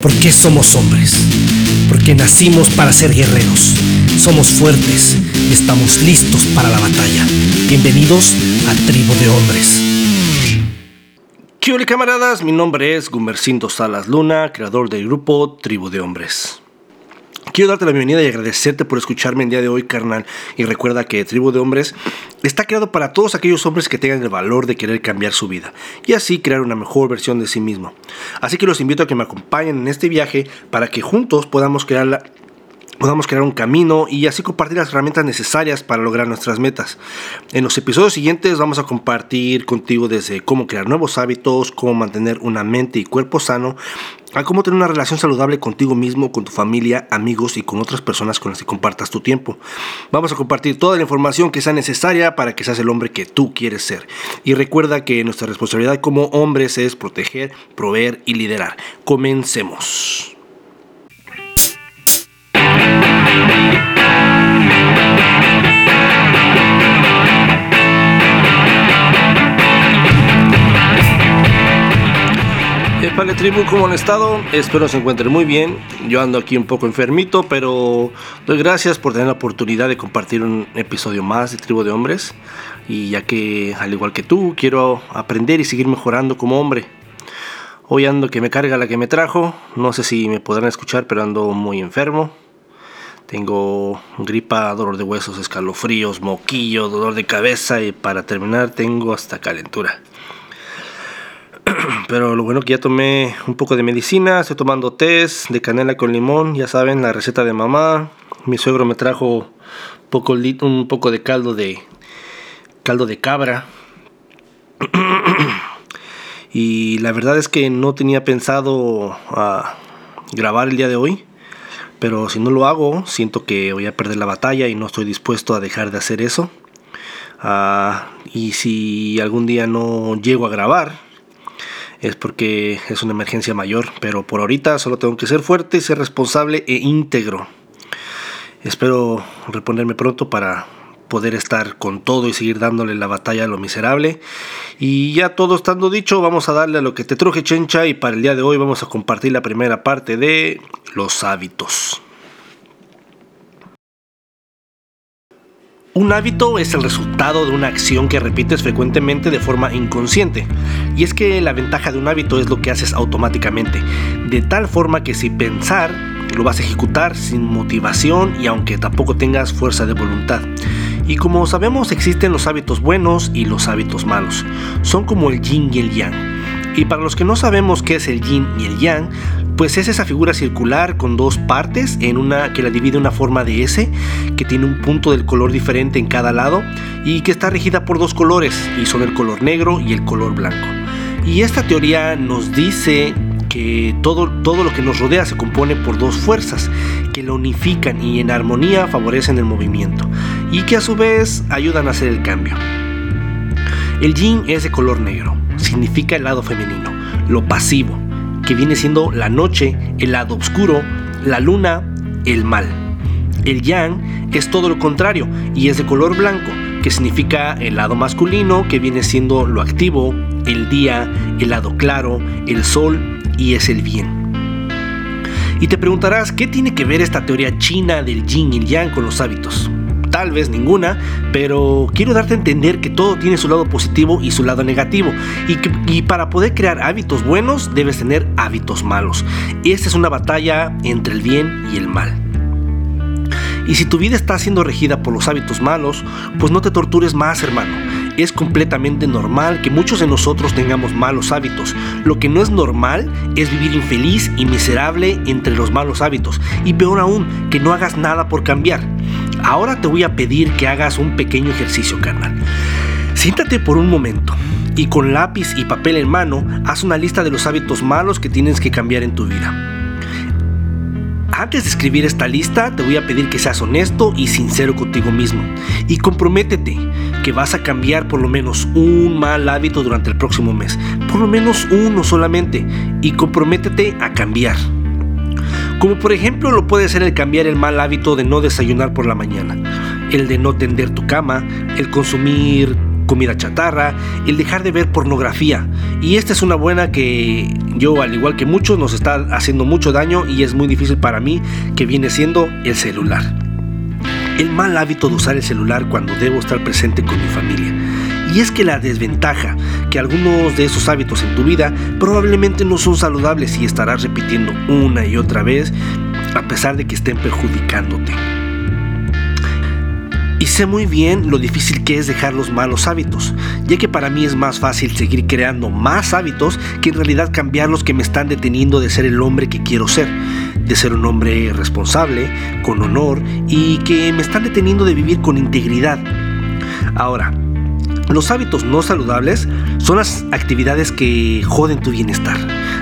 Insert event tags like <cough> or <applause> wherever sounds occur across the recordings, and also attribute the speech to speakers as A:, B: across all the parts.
A: ¿Por qué somos hombres? Porque nacimos para ser guerreros. Somos fuertes y estamos listos para la batalla. Bienvenidos a Tribu de Hombres. ¿Qué hola camaradas? Mi nombre es Gumercindo Salas Luna, creador del grupo Tribu de Hombres. Quiero darte la bienvenida y agradecerte por escucharme el día de hoy, carnal. Y recuerda que Tribu de Hombres está creado para todos aquellos hombres que tengan el valor de querer cambiar su vida y así crear una mejor versión de sí mismo. Así que los invito a que me acompañen en este viaje para que juntos podamos crear la, podamos crear un camino y así compartir las herramientas necesarias para lograr nuestras metas. En los episodios siguientes vamos a compartir contigo desde cómo crear nuevos hábitos, cómo mantener una mente y cuerpo sano, a cómo tener una relación saludable contigo mismo, con tu familia, amigos y con otras personas con las que compartas tu tiempo. Vamos a compartir toda la información que sea necesaria para que seas el hombre que tú quieres ser. Y recuerda que nuestra responsabilidad como hombres es proteger, proveer y liderar. Comencemos. Vale tribu, ¿cómo han estado? Espero se encuentren muy bien. Yo ando aquí un poco enfermito, pero doy gracias por tener la oportunidad de compartir un episodio más de Tribu de Hombres. Y ya que, al igual que tú, quiero aprender y seguir mejorando como hombre. Hoy ando que me carga la que me trajo. No sé si me podrán escuchar, pero ando muy enfermo. Tengo gripa, dolor de huesos, escalofríos, moquillo, dolor de cabeza y para terminar tengo hasta calentura. <clears throat> Pero lo bueno que ya tomé un poco de medicina, estoy tomando test de canela con limón, ya saben, la receta de mamá. Mi suegro me trajo un poco de caldo de caldo de cabra. <clears throat> y la verdad es que no tenía pensado a grabar el día de hoy. Pero si no lo hago, siento que voy a perder la batalla y no estoy dispuesto a dejar de hacer eso. Ah, y si algún día no llego a grabar, es porque es una emergencia mayor, pero por ahorita solo tengo que ser fuerte, ser responsable e íntegro. Espero reponerme pronto para poder estar con todo y seguir dándole la batalla a lo miserable. Y ya todo estando dicho, vamos a darle a lo que te truje chencha y para el día de hoy vamos a compartir la primera parte de los hábitos. Un hábito es el resultado de una acción que repites frecuentemente de forma inconsciente. Y es que la ventaja de un hábito es lo que haces automáticamente, de tal forma que sin pensar lo vas a ejecutar sin motivación y aunque tampoco tengas fuerza de voluntad. Y como sabemos existen los hábitos buenos y los hábitos malos. Son como el yin y el yang. Y para los que no sabemos qué es el yin y el yang, pues es esa figura circular con dos partes en una que la divide una forma de S, que tiene un punto del color diferente en cada lado y que está regida por dos colores, y son el color negro y el color blanco. Y esta teoría nos dice que todo, todo lo que nos rodea se compone por dos fuerzas que lo unifican y en armonía favorecen el movimiento y que a su vez ayudan a hacer el cambio. El yin es de color negro, significa el lado femenino, lo pasivo, que viene siendo la noche, el lado oscuro, la luna, el mal. El yang es todo lo contrario y es de color blanco, que significa el lado masculino, que viene siendo lo activo, el día, el lado claro, el sol y es el bien. Y te preguntarás, ¿qué tiene que ver esta teoría china del yin y el yang con los hábitos? Tal vez ninguna, pero quiero darte a entender que todo tiene su lado positivo y su lado negativo, y, que, para poder crear hábitos buenos debes tener hábitos malos. Esta es una batalla entre el bien y el mal. Y si tu vida está siendo regida por los hábitos malos, pues no te tortures más, hermano. Es completamente normal que muchos de nosotros tengamos malos hábitos. Lo que no es normal es vivir infeliz y miserable entre los malos hábitos. Y peor aún, que no hagas nada por cambiar. Ahora te voy a pedir que hagas un pequeño ejercicio, carnal. Siéntate por un momento y con lápiz y papel en mano haz una lista de los hábitos malos que tienes que cambiar en tu vida. Antes de escribir esta lista, te voy a pedir que seas honesto y sincero contigo mismo. Y comprométete que vas a cambiar por lo menos un mal hábito durante el próximo mes. Por lo menos uno solamente. Y comprométete a cambiar. Como por ejemplo lo puede ser el cambiar el mal hábito de no desayunar por la mañana, el de no tender tu cama, el consumir comida chatarra, el dejar de ver pornografía. Y esta es una buena que yo, al igual que muchos, nos está haciendo mucho daño y es muy difícil para mí, que viene siendo el celular. El mal hábito de usar el celular cuando debo estar presente con mi familia. Y es que la desventaja que algunos de esos hábitos en tu vida probablemente no son saludables y estarás repitiendo una y otra vez a pesar de que estén perjudicándote. Y sé muy bien lo difícil que es dejar los malos hábitos, ya que para mí es más fácil seguir creando más hábitos que en realidad cambiar los que me están deteniendo de ser el hombre que quiero ser, de ser un hombre responsable, con honor y que me están deteniendo de vivir con integridad. Ahora, los hábitos no saludables son las actividades que joden tu bienestar,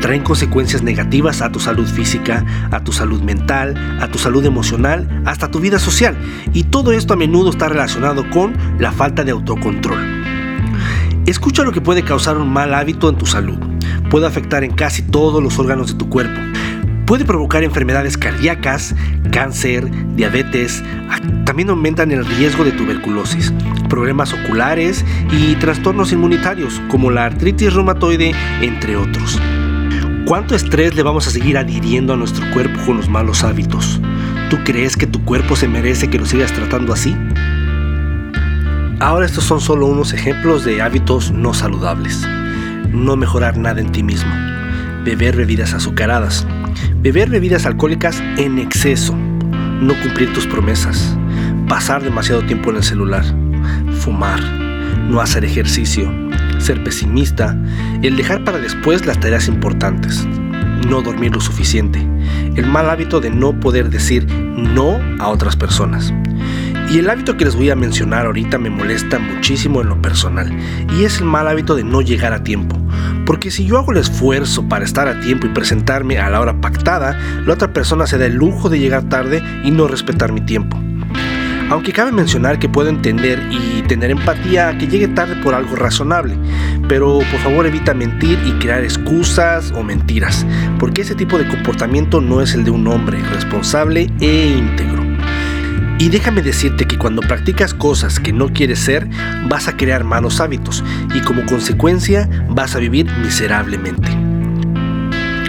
A: traen consecuencias negativas a tu salud física, a tu salud mental, a tu salud emocional, hasta tu vida social. Y todo esto a menudo está relacionado con la falta de autocontrol. Escucha lo que puede causar un mal hábito en tu salud. Puede afectar en casi todos los órganos de tu cuerpo. Puede provocar enfermedades cardíacas, cáncer, diabetes, también aumentan el riesgo de tuberculosis, problemas oculares y trastornos inmunitarios como la artritis reumatoide, entre otros. ¿Cuánto estrés le vamos a seguir adhiriendo a nuestro cuerpo con los malos hábitos? ¿Tú crees que tu cuerpo se merece que lo sigas tratando así? Ahora estos son solo unos ejemplos de hábitos no saludables. No mejorar nada en ti mismo. Beber bebidas azucaradas. Beber bebidas alcohólicas en exceso. No cumplir tus promesas. Pasar demasiado tiempo en el celular. Fumar. No hacer ejercicio ser pesimista, el dejar para después las tareas importantes, no dormir lo suficiente, el mal hábito de no poder decir no a otras personas. Y el hábito que les voy a mencionar ahorita me molesta muchísimo en lo personal, y es el mal hábito de no llegar a tiempo. Porque si yo hago el esfuerzo para estar a tiempo y presentarme a la hora pactada, la otra persona se da el lujo de llegar tarde y no respetar mi tiempo. Aunque cabe mencionar que puedo entender y tener empatía a que llegue tarde por algo razonable, pero por favor evita mentir y crear excusas o mentiras, porque ese tipo de comportamiento no es el de un hombre responsable e íntegro. Y déjame decirte que cuando practicas cosas que no quieres ser, vas a crear malos hábitos y como consecuencia vas a vivir miserablemente.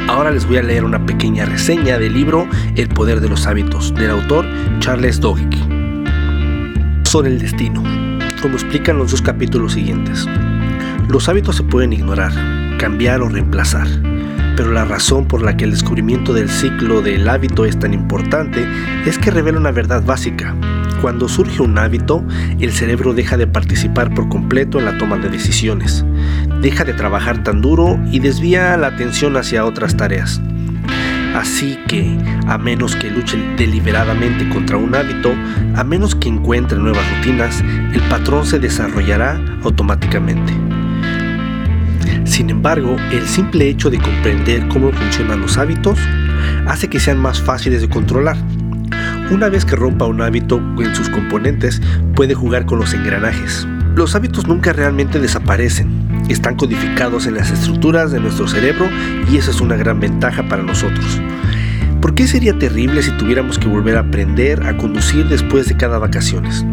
A: Ahora les voy a leer una pequeña reseña del libro El poder de los hábitos del autor Charles Duhigg son el destino, como explican los dos capítulos siguientes. Los hábitos se pueden ignorar, cambiar o reemplazar, pero la razón por la que el descubrimiento del ciclo del hábito es tan importante es que revela una verdad básica. Cuando surge un hábito, el cerebro deja de participar por completo en la toma de decisiones, deja de trabajar tan duro y desvía la atención hacia otras tareas. Así que, a menos que luche deliberadamente contra un hábito, a menos que encuentre nuevas rutinas, el patrón se desarrollará automáticamente. Sin embargo, el simple hecho de comprender cómo funcionan los hábitos hace que sean más fáciles de controlar. Una vez que rompa un hábito en sus componentes, puede jugar con los engranajes. Los hábitos nunca realmente desaparecen, están codificados en las estructuras de nuestro cerebro y eso es una gran ventaja para nosotros. ¿Por qué sería terrible si tuviéramos que volver a aprender a conducir después de cada vacaciones?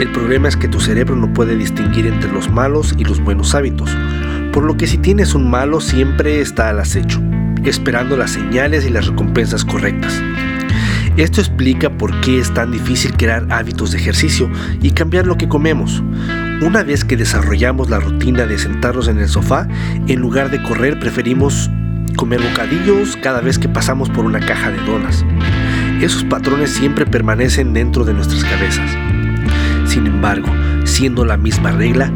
A: El problema es que tu cerebro no puede distinguir entre los malos y los buenos hábitos, por lo que si tienes un malo siempre está al acecho, esperando las señales y las recompensas correctas. Esto explica por qué es tan difícil crear hábitos de ejercicio y cambiar lo que comemos. Una vez que desarrollamos la rutina de sentarnos en el sofá, en lugar de correr preferimos comer bocadillos cada vez que pasamos por una caja de donas. Esos patrones siempre permanecen dentro de nuestras cabezas. Sin embargo, siendo la misma regla,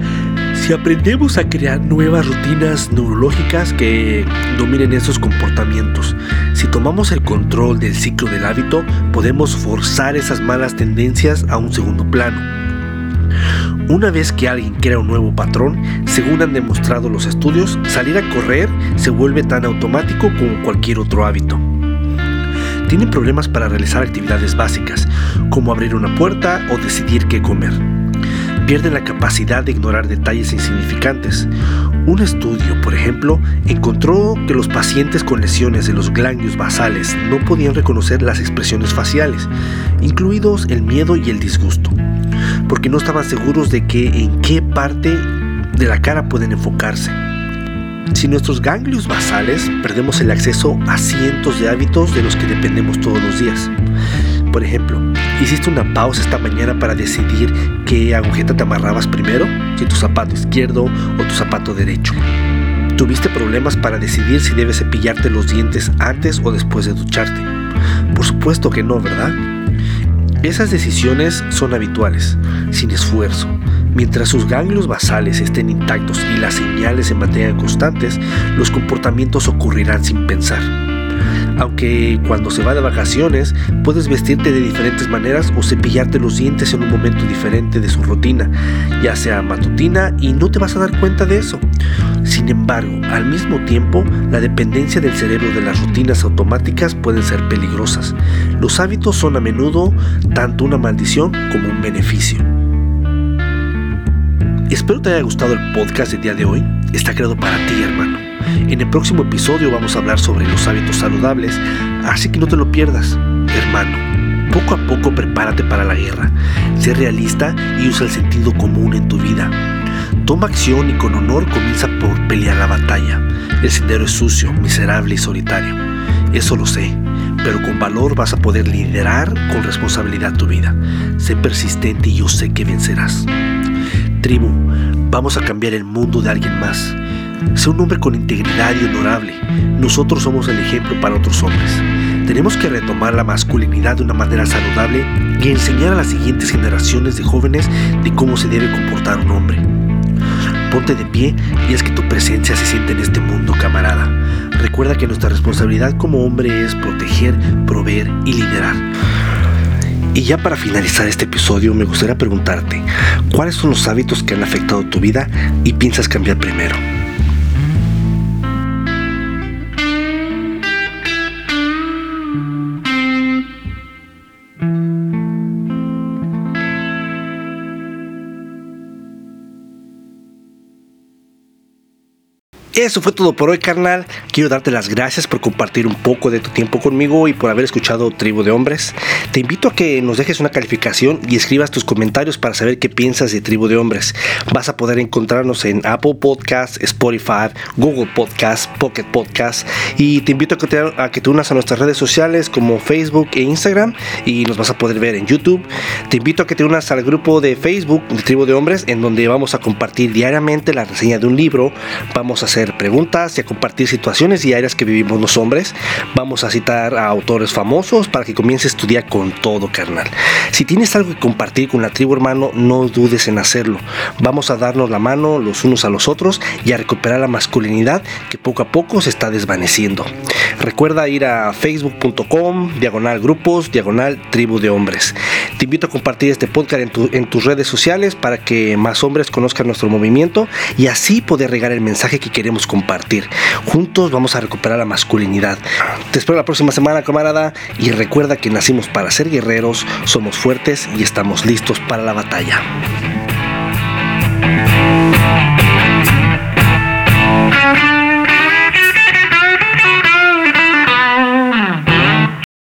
A: si aprendemos a crear nuevas rutinas neurológicas que dominen esos comportamientos, si tomamos el control del ciclo del hábito, podemos forzar esas malas tendencias a un segundo plano. Una vez que alguien crea un nuevo patrón, según han demostrado los estudios, salir a correr se vuelve tan automático como cualquier otro hábito. Tienen problemas para realizar actividades básicas, como abrir una puerta o decidir qué comer. Pierden la capacidad de ignorar detalles insignificantes. Un estudio, por ejemplo, encontró que los pacientes con lesiones de los ganglios basales no podían reconocer las expresiones faciales, incluidos el miedo y el disgusto porque no estaban seguros de que en qué parte de la cara pueden enfocarse. Sin nuestros ganglios basales, perdemos el acceso a cientos de hábitos de los que dependemos todos los días. Por ejemplo, ¿hiciste una pausa esta mañana para decidir qué agujeta te amarrabas primero? Si tu zapato izquierdo o tu zapato derecho. ¿Tuviste problemas para decidir si debes cepillarte los dientes antes o después de ducharte? Por supuesto que no, ¿verdad? Esas decisiones son habituales, sin esfuerzo. Mientras sus ganglios basales estén intactos y las señales se mantengan constantes, los comportamientos ocurrirán sin pensar. Aunque cuando se va de vacaciones puedes vestirte de diferentes maneras o cepillarte los dientes en un momento diferente de su rutina, ya sea matutina y no te vas a dar cuenta de eso. Sin embargo, al mismo tiempo, la dependencia del cerebro de las rutinas automáticas pueden ser peligrosas. Los hábitos son a menudo tanto una maldición como un beneficio. Espero te haya gustado el podcast del día de hoy. Está creado para ti, hermano. En el próximo episodio vamos a hablar sobre los hábitos saludables, así que no te lo pierdas, hermano. Poco a poco prepárate para la guerra. Sé realista y usa el sentido común en tu vida. Toma acción y con honor comienza por pelear la batalla. El sendero es sucio, miserable y solitario. Eso lo sé, pero con valor vas a poder liderar con responsabilidad tu vida. Sé persistente y yo sé que vencerás. Tribu, vamos a cambiar el mundo de alguien más. Sé un hombre con integridad y honorable. Nosotros somos el ejemplo para otros hombres. Tenemos que retomar la masculinidad de una manera saludable y enseñar a las siguientes generaciones de jóvenes de cómo se debe comportar un hombre. Ponte de pie y es que tu presencia se siente en este mundo, camarada. Recuerda que nuestra responsabilidad como hombre es proteger, proveer y liderar. Y ya para finalizar este episodio me gustaría preguntarte, ¿cuáles son los hábitos que han afectado tu vida y piensas cambiar primero? Eso fue todo por hoy, carnal. Quiero darte las gracias por compartir un poco de tu tiempo conmigo y por haber escuchado Tribu de Hombres. Te invito a que nos dejes una calificación y escribas tus comentarios para saber qué piensas de Tribu de Hombres. Vas a poder encontrarnos en Apple Podcasts, Spotify, Google Podcasts, Pocket Podcasts y te invito a que te, a que te unas a nuestras redes sociales como Facebook e Instagram y nos vas a poder ver en YouTube. Te invito a que te unas al grupo de Facebook de Tribu de Hombres en donde vamos a compartir diariamente la reseña de un libro. Vamos a hacer preguntas y a compartir situaciones diarias que vivimos los hombres. Vamos a citar a autores famosos para que comiences a estudiar con todo, carnal. Si tienes algo que compartir con la tribu, hermano, no dudes en hacerlo. Vamos a darnos la mano los unos a los otros y a recuperar la masculinidad que poco a poco se está desvaneciendo. Recuerda ir a facebook.com, diagonal grupos, diagonal tribu de hombres. Te invito a compartir este podcast en, en tus redes sociales para que más hombres conozcan nuestro movimiento y así poder regar el mensaje que queremos compartir. Juntos vamos a recuperar la masculinidad. Te espero la próxima semana, camarada, y recuerda que nacimos para ser guerreros, somos fuertes y estamos listos para la batalla.